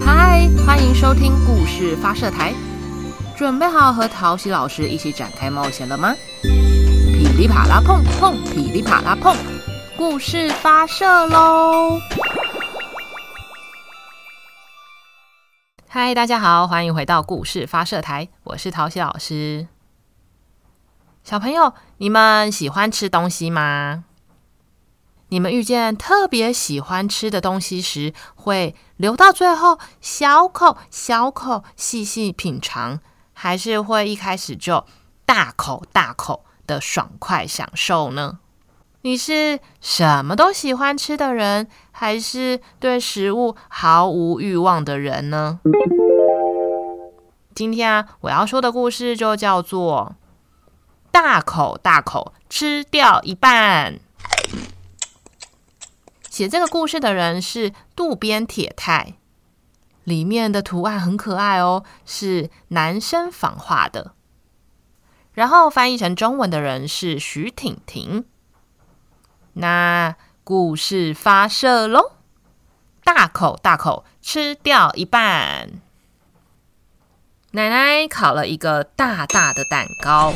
嗨，欢迎收听故事发射台，准备好和陶喜老师一起展开冒险了吗？噼里啪啦碰碰，噼里啪啦碰，故事发射喽！嗨，大家好，欢迎回到故事发射台，我是陶喜老师。小朋友，你们喜欢吃东西吗？你们遇见特别喜欢吃的东西时，会留到最后小口小口细细品尝，还是会一开始就大口大口的爽快享受呢？你是什么都喜欢吃的人，还是对食物毫无欲望的人呢？今天啊，我要说的故事就叫做“大口大口吃掉一半”。写这个故事的人是渡边铁太，里面的图案很可爱哦，是男生仿画的。然后翻译成中文的人是徐婷婷。那故事发射喽！大口大口吃掉一半。奶奶烤了一个大大的蛋糕，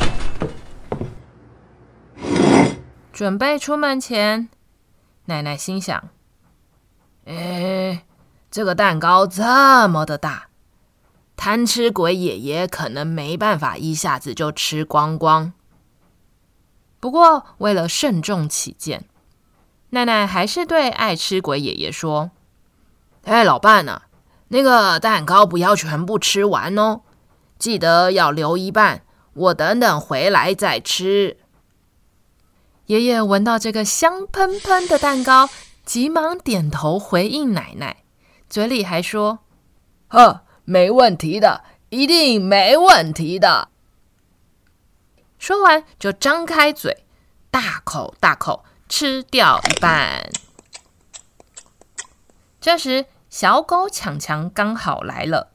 准备出门前。奶奶心想：“哎，这个蛋糕这么的大，贪吃鬼爷爷可能没办法一下子就吃光光。不过，为了慎重起见，奶奶还是对爱吃鬼爷爷说：‘哎，老伴呐，那个蛋糕不要全部吃完哦，记得要留一半，我等等回来再吃。’”爷爷闻到这个香喷喷的蛋糕，急忙点头回应奶奶，嘴里还说：“呵，没问题的，一定没问题的。”说完就张开嘴，大口大口吃掉一半。这时，小狗强强刚好来了。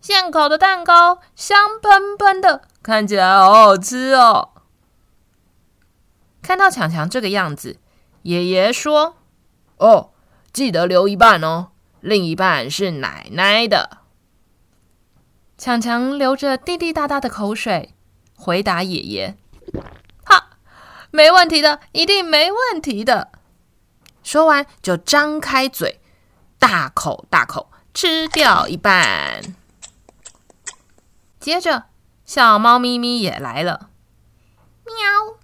现烤的蛋糕香喷喷的，看起来好好吃哦。看到强强这个样子，爷爷说：“哦，记得留一半哦，另一半是奶奶的。”强强流着滴滴答答的口水，回答爷爷：“哈，没问题的，一定没问题的。”说完就张开嘴，大口大口吃掉一半。接着，小猫咪咪也来了，喵。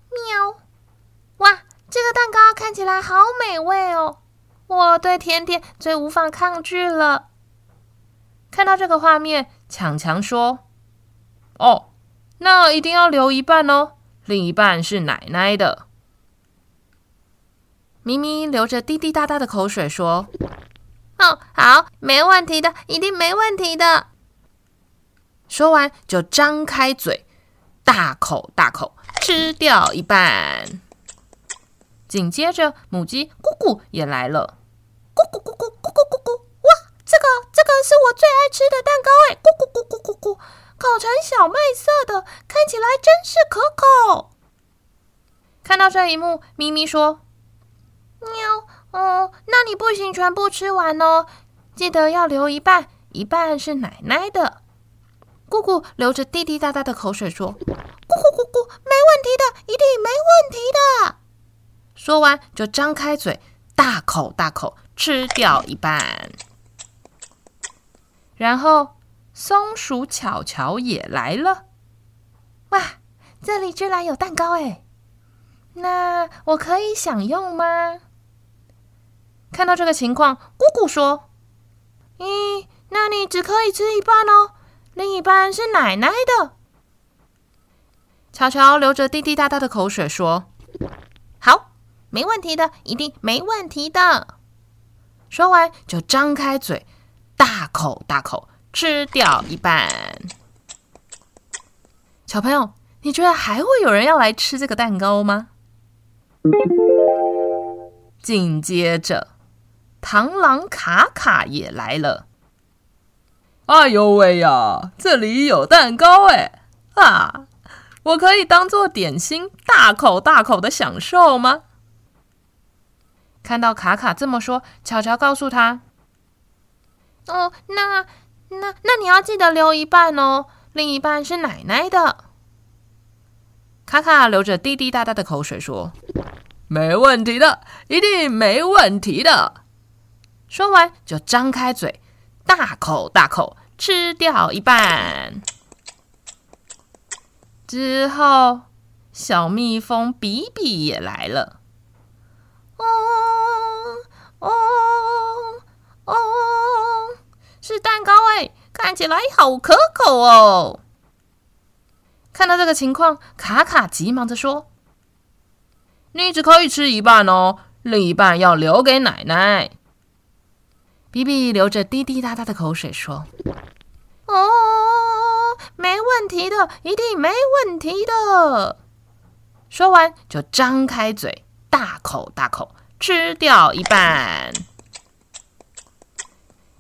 哇，这个蛋糕看起来好美味哦！我对甜点最无法抗拒了。看到这个画面，强强说：“哦，那一定要留一半哦，另一半是奶奶的。”咪咪流着滴滴答答的口水说：“哦，好，没问题的，一定没问题的。”说完就张开嘴，大口大口吃掉一半。紧接着，母鸡咕咕也来了，咕咕咕咕咕咕咕咕！哇，这个这个是我最爱吃的蛋糕哎，咕咕咕咕咕咕，烤成小麦色的，看起来真是可口。看到这一幕，咪咪说：“喵，哦，那你不行，全部吃完哦，记得要留一半，一半是奶奶的。”咕咕流着滴滴答答的口水说：“咕咕咕咕，没问题的，一定没问题。”说完，就张开嘴，大口大口吃掉一半。然后，松鼠巧巧也来了。哇，这里居然有蛋糕哎！那我可以享用吗？看到这个情况，姑姑说：“咦，那你只可以吃一半哦，另一半是奶奶的。”巧巧流着滴滴答答的口水说：“。”没问题的，一定没问题的。说完就张开嘴，大口大口吃掉一半。小朋友，你觉得还会有人要来吃这个蛋糕吗？紧接着，螳螂卡卡也来了。哎呦喂呀，这里有蛋糕哎！啊，我可以当做点心，大口大口的享受吗？看到卡卡这么说，巧巧告诉他：“哦，那那那你要记得留一半哦，另一半是奶奶的。卡卡流着滴滴答答的口水说：“没问题的，一定没问题的。”说完就张开嘴，大口大口吃掉一半。之后，小蜜蜂比比也来了。哦哦，是蛋糕哎，看起来好可口哦。看到这个情况，卡卡急忙着说：“你只可以吃一半哦，另一半要留给奶奶。”比比流着滴滴答答的口水说：“哦，没问题的，一定没问题的。”说完就张开嘴，大口大口吃掉一半。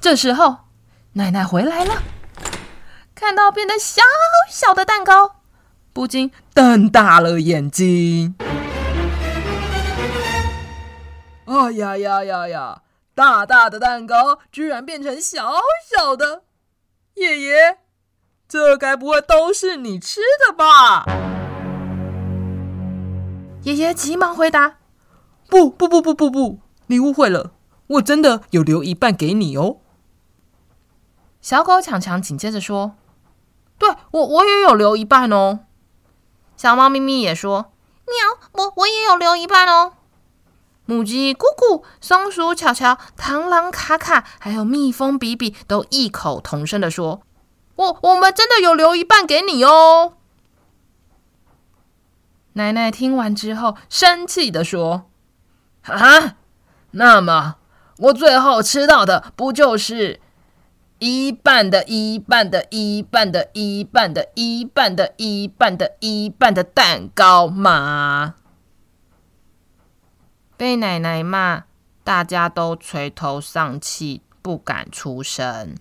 这时候，奶奶回来了，看到变得小小的蛋糕。不禁瞪大了眼睛。哎呀呀呀呀！大大的蛋糕居然变成小小的，爷爷，这该不会都是你吃的吧？爷爷急忙回答：“不不不不不不，你误会了，我真的有留一半给你哦。”小狗强强紧接着说：“对，我我也有留一半哦。”小猫咪咪也说：“喵，我我也有留一半哦。”母鸡咕咕、松鼠巧巧、螳螂卡卡，还有蜜蜂比比，都异口同声地说：“我我们真的有留一半给你哦。”奶奶听完之后，生气地说：“啊，那么我最后吃到的不就是……”一半的一半的一半的一半的一半的一半的一半的蛋糕吗？被奶奶骂，大家都垂头丧气，不敢出声。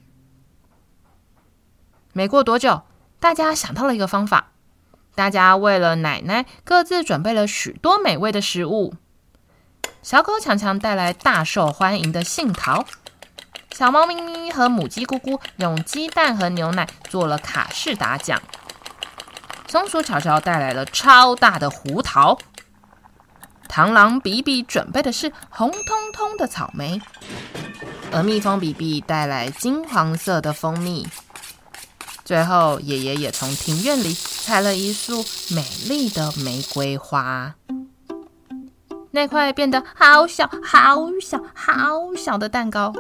没过多久，大家想到了一个方法，大家为了奶奶各自准备了许多美味的食物。小狗强强带来大受欢迎的杏桃。小猫咪咪和母鸡咕咕用鸡蛋和牛奶做了卡士达酱，松鼠巧巧带来了超大的胡桃，螳螂比比准备的是红彤彤的草莓，而蜜蜂比比带来金黄色的蜂蜜。最后，爷爷也从庭院里采了一束美丽的玫瑰花。那块变得好小、好小、好小的蛋糕。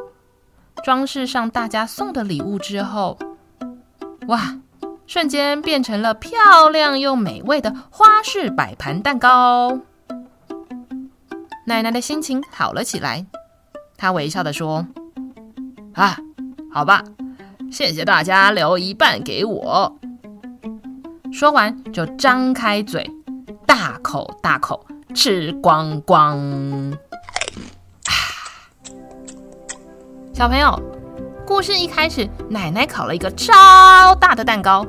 装饰上大家送的礼物之后，哇！瞬间变成了漂亮又美味的花式摆盘蛋糕。奶奶的心情好了起来，她微笑地说：“啊，好吧，谢谢大家留一半给我。”说完就张开嘴，大口大口吃光光。小朋友，故事一开始，奶奶烤了一个超大的蛋糕，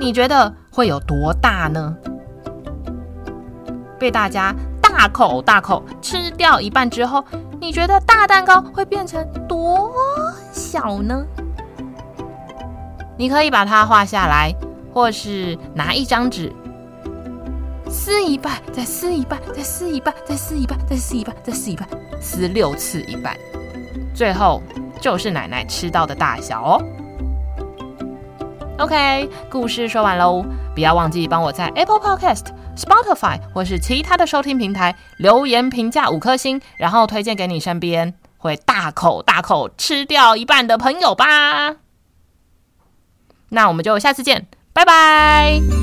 你觉得会有多大呢？被大家大口大口吃掉一半之后，你觉得大蛋糕会变成多小呢？你可以把它画下来，或是拿一张纸撕一半，再撕一半，再撕一半，再撕一半，再撕一半，再撕一半，撕六次一半。最后就是奶奶吃到的大小哦。OK，故事说完喽，不要忘记帮我在 Apple Podcast、Spotify 或是其他的收听平台留言评价五颗星，然后推荐给你身边会大口大口吃掉一半的朋友吧。那我们就下次见，拜拜。